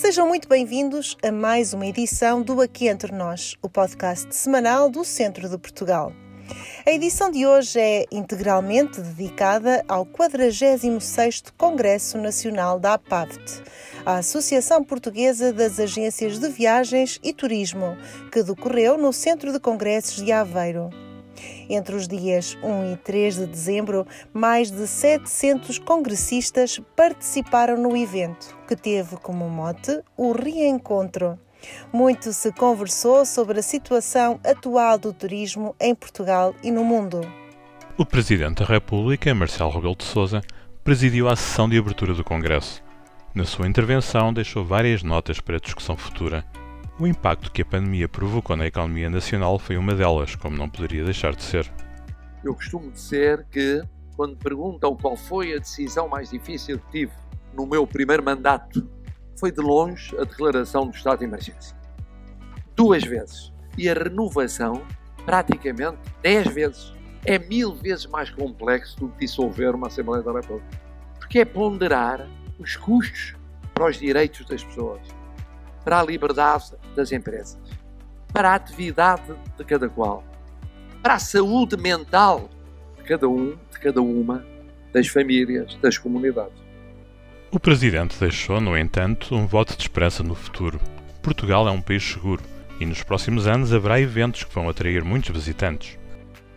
Sejam muito bem-vindos a mais uma edição do Aqui Entre Nós, o podcast semanal do Centro de Portugal. A edição de hoje é integralmente dedicada ao 46º Congresso Nacional da APAVT, a Associação Portuguesa das Agências de Viagens e Turismo, que decorreu no Centro de Congressos de Aveiro. Entre os dias 1 e 3 de dezembro, mais de 700 congressistas participaram no evento, que teve como mote o reencontro. Muito se conversou sobre a situação atual do turismo em Portugal e no mundo. O Presidente da República, Marcelo Rebelo de Sousa, presidiu a sessão de abertura do Congresso. Na sua intervenção, deixou várias notas para discussão futura. O impacto que a pandemia provocou na economia nacional foi uma delas, como não poderia deixar de ser. Eu costumo dizer que, quando perguntam qual foi a decisão mais difícil que tive no meu primeiro mandato foi de longe a declaração do estado de emergência. Duas vezes. E a renovação, praticamente dez vezes. É mil vezes mais complexo do que dissolver uma Assembleia da República. Porque é ponderar os custos para os direitos das pessoas, para a liberdade das empresas, para a atividade de cada qual, para a saúde mental de cada um, de cada uma, das famílias, das comunidades. O presidente deixou, no entanto, um voto de esperança no futuro. Portugal é um país seguro e nos próximos anos haverá eventos que vão atrair muitos visitantes.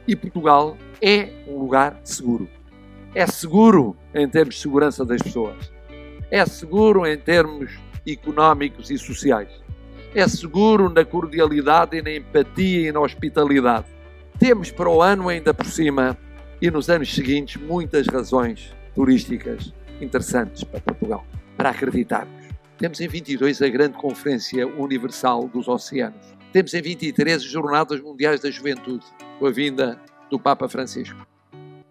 E Portugal é um lugar seguro. É seguro em termos de segurança das pessoas. É seguro em termos económicos e sociais. É seguro na cordialidade e na empatia e na hospitalidade. Temos para o ano ainda por cima e nos anos seguintes muitas razões turísticas interessantes para Portugal, para acreditarmos. Temos em 22 a grande Conferência Universal dos Oceanos. Temos em 23 as Jornadas Mundiais da Juventude, com a vinda do Papa Francisco.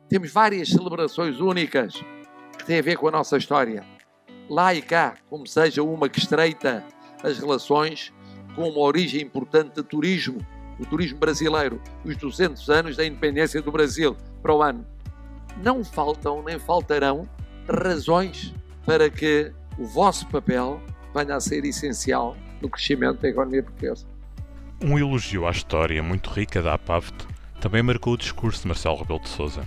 Temos várias celebrações únicas que têm a ver com a nossa história. Lá e cá, como seja uma que estreita as relações com uma origem importante de turismo, o turismo brasileiro, os 200 anos da independência do Brasil para o ano. Não faltam nem faltarão razões para que o vosso papel venha a ser essencial no crescimento da economia portuguesa. Um elogio à história muito rica da APAVT também marcou o discurso de Marcelo Rebelo de Sousa.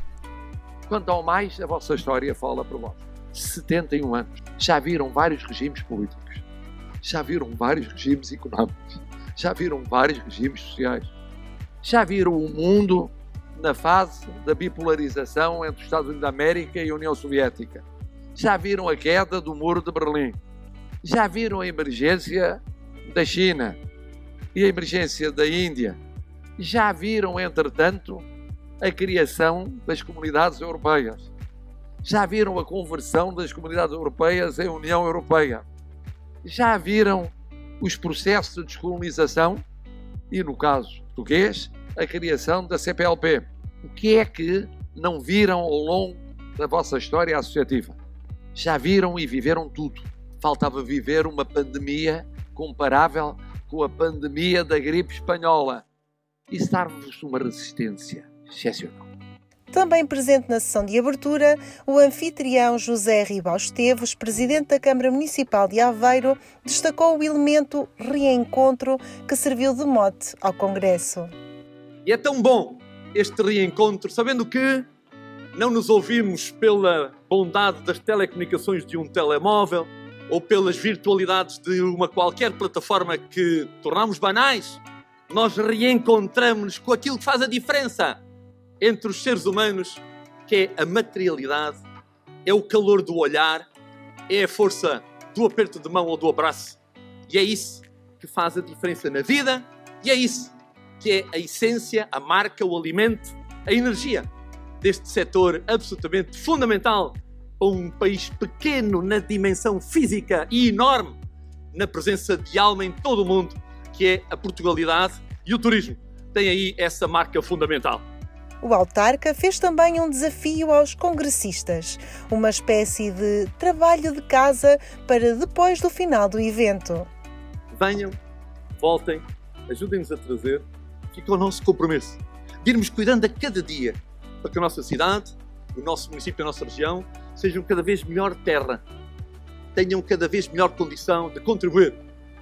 Quanto ao mais, a vossa história fala por vós. 71 anos. Já viram vários regimes políticos. Já viram vários regimes económicos. Já viram vários regimes sociais. Já viram o mundo na fase da bipolarização entre os Estados Unidos da América e a União Soviética já viram a queda do Muro de Berlim, já viram a emergência da China e a emergência da Índia, já viram, entretanto, a criação das comunidades europeias, já viram a conversão das comunidades europeias em União Europeia, já viram os processos de descolonização e, no caso português, a criação da CPLP. O que é que não viram ao longo da vossa história associativa? já viram e viveram tudo. Faltava viver uma pandemia comparável com a pandemia da gripe espanhola e dar-vos uma resistência excepcional. Também presente na sessão de abertura, o anfitrião José Ribal Esteves, presidente da Câmara Municipal de Aveiro, destacou o elemento reencontro que serviu de mote ao Congresso. E é tão bom este reencontro, sabendo que não nos ouvimos pela bondade das telecomunicações de um telemóvel ou pelas virtualidades de uma qualquer plataforma que tornamos banais. Nós reencontramos-nos com aquilo que faz a diferença entre os seres humanos, que é a materialidade, é o calor do olhar, é a força do aperto de mão ou do abraço. E é isso que faz a diferença na vida e é isso que é a essência, a marca, o alimento, a energia deste setor absolutamente fundamental para um país pequeno na dimensão física e enorme na presença de alma em todo o mundo, que é a Portugalidade e o turismo. Tem aí essa marca fundamental. O autarca fez também um desafio aos congressistas, uma espécie de trabalho de casa para depois do final do evento. Venham, voltem, ajudem-nos a trazer, fica o nosso compromisso de irmos cuidando a cada dia para que a nossa cidade, o nosso município, a nossa região, sejam cada vez melhor terra. tenham cada vez melhor condição de contribuir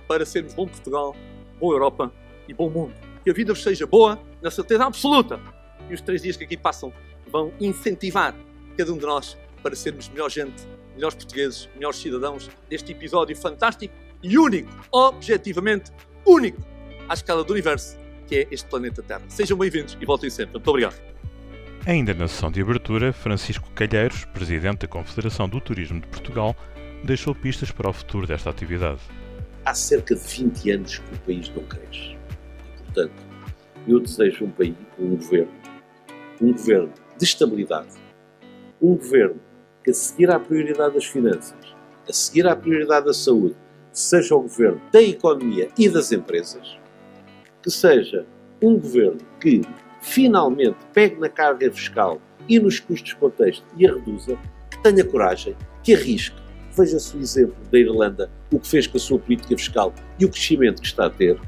para sermos bom Portugal, boa Europa e bom mundo. Que a vida vos seja boa, na certeza absoluta. E os três dias que aqui passam vão incentivar cada um de nós para sermos melhor gente, melhores portugueses, melhores cidadãos deste episódio fantástico e único, objetivamente único, à escala do universo, que é este planeta Terra. Sejam bem-vindos e voltem sempre. Muito obrigado. Ainda na sessão de abertura, Francisco Calheiros, presidente da Confederação do Turismo de Portugal, deixou pistas para o futuro desta atividade. Há cerca de 20 anos que o país não cresce. E, portanto, eu desejo um país, um governo, um governo de estabilidade, um governo que, a seguir à prioridade das finanças, a seguir à prioridade da saúde, seja o governo da economia e das empresas, que seja um governo que finalmente pegue na carga fiscal e nos custos de contexto e a reduza, que tenha coragem, que arrisque. Veja-se o exemplo da Irlanda, o que fez com a sua política fiscal e o crescimento que está a ter,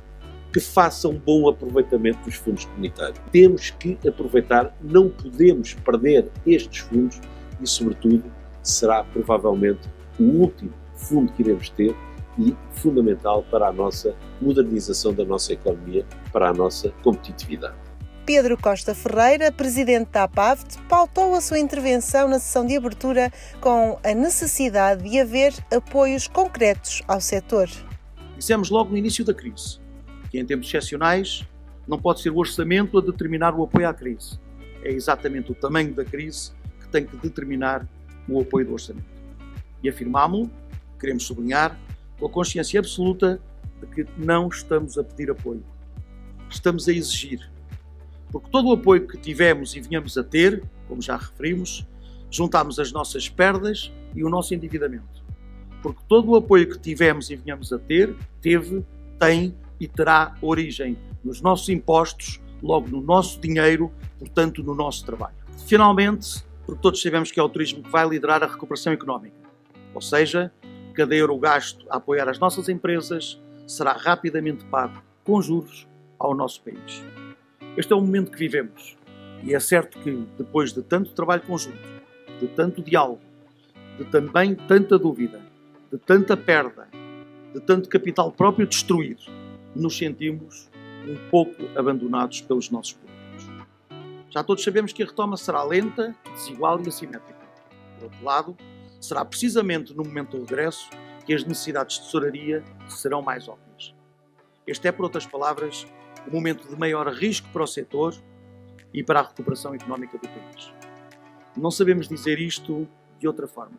que faça um bom aproveitamento dos fundos comunitários. Temos que aproveitar, não podemos perder estes fundos e, sobretudo, será provavelmente o último fundo que iremos ter e fundamental para a nossa modernização da nossa economia, para a nossa competitividade. Pedro Costa Ferreira, presidente da APAVT, pautou a sua intervenção na sessão de abertura com a necessidade de haver apoios concretos ao setor. Dissemos logo no início da crise que, em tempos excepcionais, não pode ser o orçamento a determinar o apoio à crise. É exatamente o tamanho da crise que tem que determinar o apoio do orçamento. E afirmámo-lo, queremos sublinhar, com a consciência absoluta de que não estamos a pedir apoio. Estamos a exigir. Porque todo o apoio que tivemos e vinhamos a ter, como já referimos, juntámos as nossas perdas e o nosso endividamento. Porque todo o apoio que tivemos e vinhamos a ter, teve, tem e terá origem nos nossos impostos, logo no nosso dinheiro, portanto, no nosso trabalho. Finalmente, porque todos sabemos que é o turismo que vai liderar a recuperação económica. Ou seja, cada euro gasto a apoiar as nossas empresas será rapidamente pago com juros ao nosso país. Este é o momento que vivemos e é certo que, depois de tanto trabalho conjunto, de tanto diálogo, de também tanta dúvida, de tanta perda, de tanto capital próprio destruído, nos sentimos um pouco abandonados pelos nossos políticos. Já todos sabemos que a retoma será lenta, desigual e assimétrica. Por outro lado, será precisamente no momento do regresso que as necessidades de tesouraria serão mais óbvias. Este é, por outras palavras, o momento de maior risco para o setor e para a recuperação económica do país. Não sabemos dizer isto de outra forma.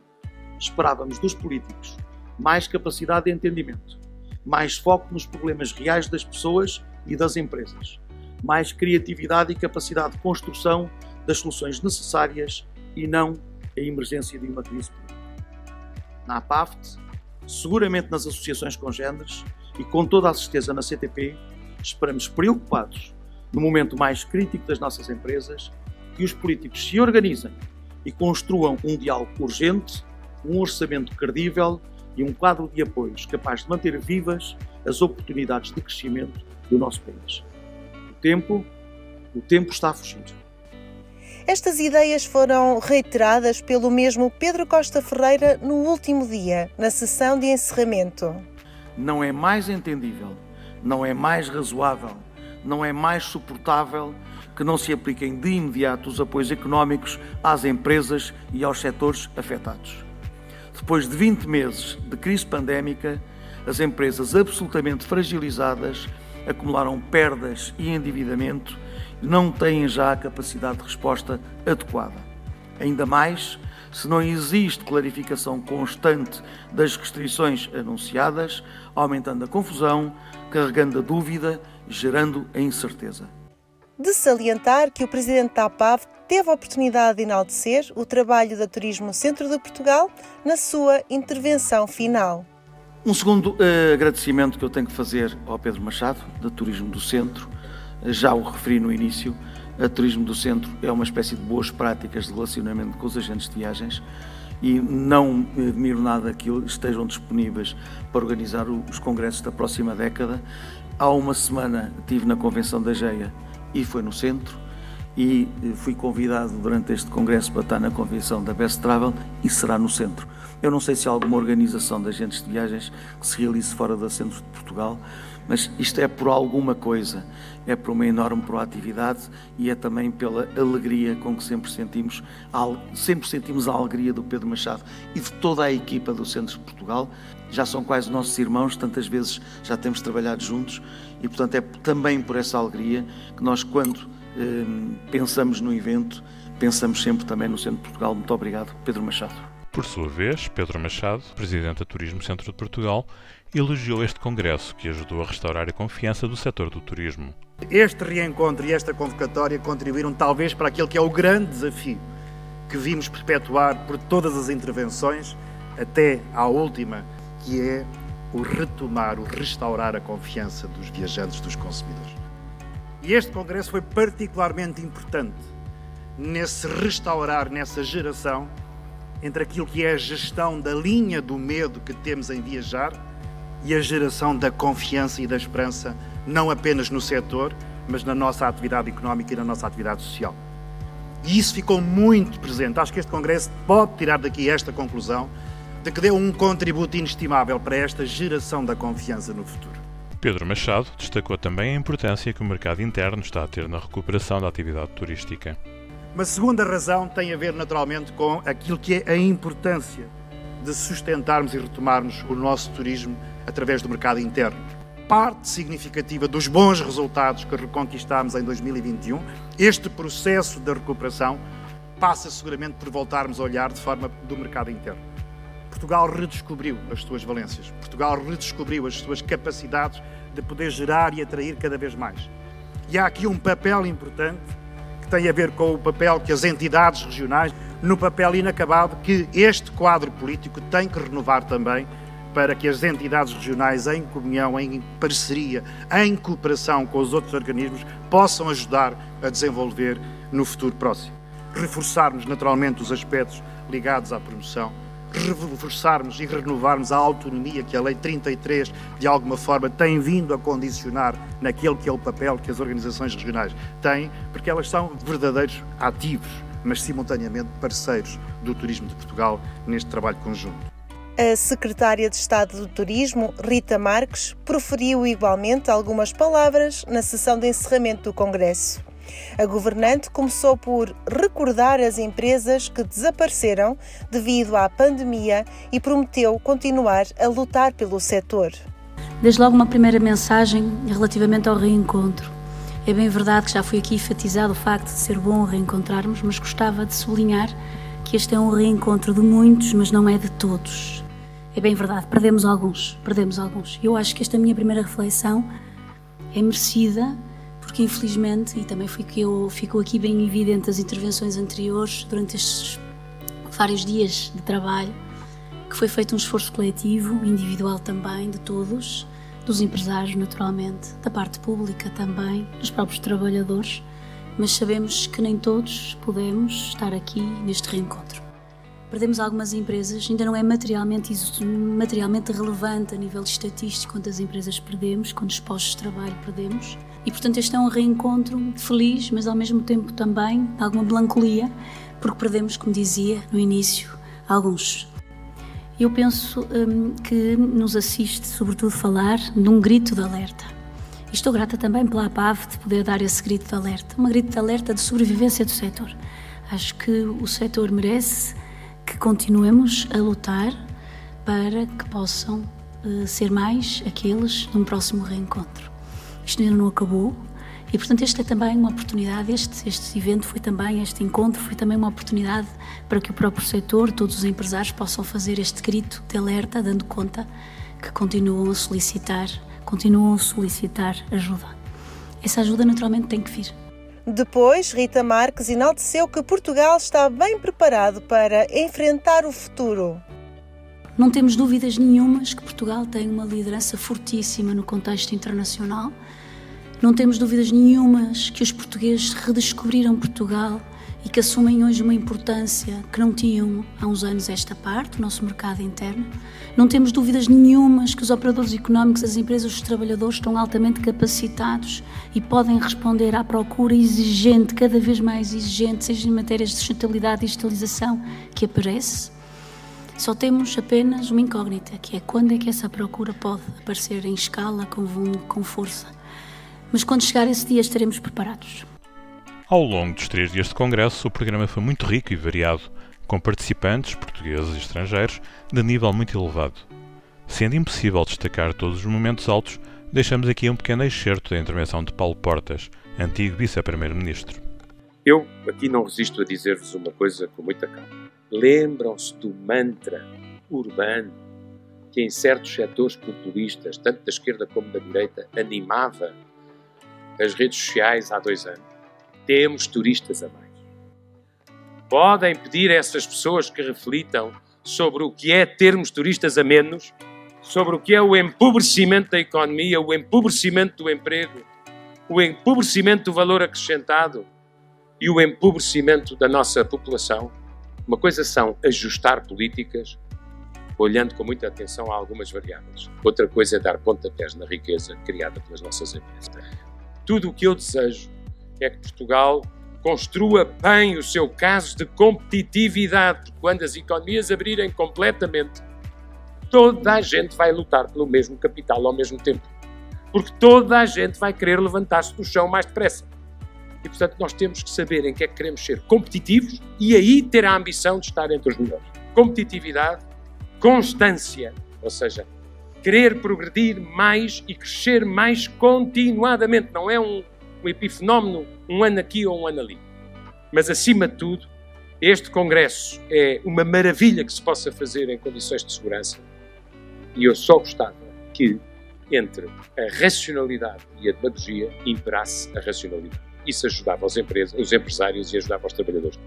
Esperávamos dos políticos mais capacidade de entendimento, mais foco nos problemas reais das pessoas e das empresas, mais criatividade e capacidade de construção das soluções necessárias e não a emergência de uma crise política. Na APAFT, seguramente nas associações congêneres e com toda a certeza na CTP, esperamos preocupados no momento mais crítico das nossas empresas que os políticos se organizem e construam um diálogo urgente, um orçamento credível e um quadro de apoios capaz de manter vivas as oportunidades de crescimento do nosso país. O tempo, o tempo está a fugir. Estas ideias foram reiteradas pelo mesmo Pedro Costa Ferreira no último dia, na sessão de encerramento. Não é mais entendível, não é mais razoável, não é mais suportável que não se apliquem de imediato os apoios económicos às empresas e aos setores afetados. Depois de 20 meses de crise pandémica, as empresas absolutamente fragilizadas acumularam perdas e endividamento e não têm já a capacidade de resposta adequada. Ainda mais se não existe clarificação constante das restrições anunciadas, aumentando a confusão, carregando a dúvida, gerando a incerteza. De salientar que o presidente da APAV teve a oportunidade de enaltecer o trabalho da Turismo Centro de Portugal na sua intervenção final. Um segundo uh, agradecimento que eu tenho que fazer ao Pedro Machado, da Turismo do Centro, uh, já o referi no início, a Turismo do Centro é uma espécie de boas práticas de relacionamento com os agentes de viagens e não admiro nada que estejam disponíveis para organizar os congressos da próxima década. Há uma semana estive na convenção da GEA e foi no centro e eh, fui convidado durante este congresso para estar na convenção da Best Travel e será no centro. Eu não sei se há alguma organização de agentes de viagens que se realize fora do centro de Portugal, mas isto é por alguma coisa, é por uma enorme proatividade e é também pela alegria com que sempre sentimos, sempre sentimos a alegria do Pedro Machado e de toda a equipa do Centro de Portugal. Já são quase nossos irmãos, tantas vezes já temos trabalhado juntos e, portanto, é também por essa alegria que nós, quando pensamos no evento, pensamos sempre também no Centro de Portugal. Muito obrigado, Pedro Machado. Por sua vez, Pedro Machado, presidente da Turismo Centro de Portugal, elogiou este congresso que ajudou a restaurar a confiança do setor do turismo. Este reencontro e esta convocatória contribuíram talvez para aquele que é o grande desafio que vimos perpetuar por todas as intervenções, até à última, que é o retomar, o restaurar a confiança dos viajantes, dos consumidores. E este congresso foi particularmente importante nesse restaurar, nessa geração entre aquilo que é a gestão da linha do medo que temos em viajar e a geração da confiança e da esperança, não apenas no setor, mas na nossa atividade económica e na nossa atividade social. E isso ficou muito presente. Acho que este Congresso pode tirar daqui esta conclusão de que deu um contributo inestimável para esta geração da confiança no futuro. Pedro Machado destacou também a importância que o mercado interno está a ter na recuperação da atividade turística. Uma segunda razão tem a ver naturalmente com aquilo que é a importância de sustentarmos e retomarmos o nosso turismo através do mercado interno. Parte significativa dos bons resultados que reconquistámos em 2021, este processo de recuperação passa seguramente por voltarmos a olhar de forma do mercado interno. Portugal redescobriu as suas valências, Portugal redescobriu as suas capacidades de poder gerar e atrair cada vez mais. E há aqui um papel importante que tem a ver com o papel que as entidades regionais, no papel inacabado que este quadro político tem que renovar também para que as entidades regionais, em comunhão, em parceria, em cooperação com os outros organismos, possam ajudar a desenvolver no futuro próximo. Reforçarmos naturalmente os aspectos ligados à promoção reforçarmos e renovarmos a autonomia que a Lei 33, de alguma forma, tem vindo a condicionar naquele que é o papel que as organizações regionais têm, porque elas são verdadeiros ativos, mas simultaneamente parceiros do turismo de Portugal neste trabalho conjunto. A secretária de Estado do Turismo, Rita Marques, proferiu igualmente algumas palavras na sessão de encerramento do Congresso. A governante começou por recordar as empresas que desapareceram devido à pandemia e prometeu continuar a lutar pelo setor. Desde logo, uma primeira mensagem relativamente ao reencontro. É bem verdade que já foi aqui enfatizado o facto de ser bom reencontrarmos, mas gostava de sublinhar que este é um reencontro de muitos, mas não é de todos. É bem verdade, perdemos alguns, perdemos alguns. Eu acho que esta minha primeira reflexão é merecida porque infelizmente, e também eu ficou aqui bem evidente as intervenções anteriores, durante estes vários dias de trabalho, que foi feito um esforço coletivo, individual também, de todos, dos empresários naturalmente, da parte pública também, dos próprios trabalhadores, mas sabemos que nem todos podemos estar aqui neste reencontro. Perdemos algumas empresas, ainda não é materialmente, materialmente relevante a nível estatístico quantas empresas perdemos, quantos postos de trabalho perdemos, e portanto este é um reencontro feliz, mas ao mesmo tempo também de alguma melancolia, porque perdemos, como dizia no início, alguns. Eu penso hum, que nos assiste, sobretudo, falar num grito de alerta. E estou grata também pela APAV de poder dar esse grito de alerta, um grito de alerta de sobrevivência do setor. Acho que o setor merece que continuemos a lutar para que possam uh, ser mais aqueles num próximo reencontro. Isto ainda não acabou e, portanto, esta é também uma oportunidade, este, este evento foi também, este encontro foi também uma oportunidade para que o próprio setor, todos os empresários possam fazer este grito de alerta, dando conta que continuam a solicitar, continuam a solicitar ajuda. Essa ajuda naturalmente tem que vir. Depois, Rita Marques enalteceu que Portugal está bem preparado para enfrentar o futuro. Não temos dúvidas nenhumas que Portugal tem uma liderança fortíssima no contexto internacional. Não temos dúvidas nenhumas que os portugueses redescobriram Portugal e que assumem hoje uma importância que não tinham há uns anos esta parte, o nosso mercado interno. Não temos dúvidas nenhumas que os operadores económicos, as empresas, os trabalhadores estão altamente capacitados e podem responder à procura exigente, cada vez mais exigente, seja em matérias de sustentabilidade e digitalização, que aparece. Só temos apenas uma incógnita, que é quando é que essa procura pode aparecer em escala, com, com força. Mas quando chegar esse dia estaremos preparados. Ao longo dos três dias de congresso, o programa foi muito rico e variado, com participantes, portugueses e estrangeiros, de nível muito elevado. Sendo impossível destacar todos os momentos altos, deixamos aqui um pequeno excerto da intervenção de Paulo Portas, antigo vice-primeiro-ministro. Eu aqui não resisto a dizer-vos uma coisa com muita calma. Lembram-se do mantra urbano que em certos setores populistas, tanto da esquerda como da direita, animava as redes sociais há dois anos? temos turistas a mais. Podem pedir a essas pessoas que reflitam sobre o que é termos turistas a menos, sobre o que é o empobrecimento da economia, o empobrecimento do emprego, o empobrecimento do valor acrescentado e o empobrecimento da nossa população. Uma coisa são ajustar políticas, olhando com muita atenção a algumas variáveis. Outra coisa é dar pontapés na riqueza criada pelas nossas empresas. Tudo o que eu desejo é que Portugal construa bem o seu caso de competitividade, quando as economias abrirem completamente, toda a gente vai lutar pelo mesmo capital ao mesmo tempo. Porque toda a gente vai querer levantar-se do chão mais depressa. E, portanto, nós temos que saber em que é que queremos ser competitivos e aí ter a ambição de estar entre os melhores. Competitividade, constância, ou seja, querer progredir mais e crescer mais continuadamente. Não é um um epifenómeno um ano aqui ou um ano ali. Mas, acima de tudo, este Congresso é uma maravilha que se possa fazer em condições de segurança e eu só gostava que entre a racionalidade e a demagogia imperasse a racionalidade. Isso ajudava os, empresas, os empresários e ajudava os trabalhadores.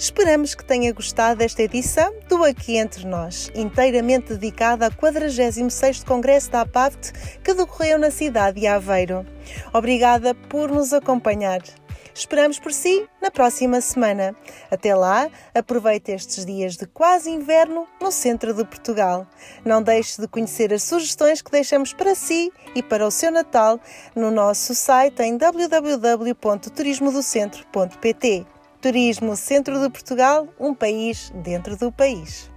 Esperamos que tenha gostado desta edição do Aqui Entre Nós, inteiramente dedicada ao 46º Congresso da APAVT que decorreu na cidade de Aveiro. Obrigada por nos acompanhar. Esperamos por si na próxima semana. Até lá, aproveite estes dias de quase inverno no centro de Portugal. Não deixe de conhecer as sugestões que deixamos para si e para o seu Natal no nosso site em www.turismodocentro.pt. Turismo Centro de Portugal, um país dentro do país.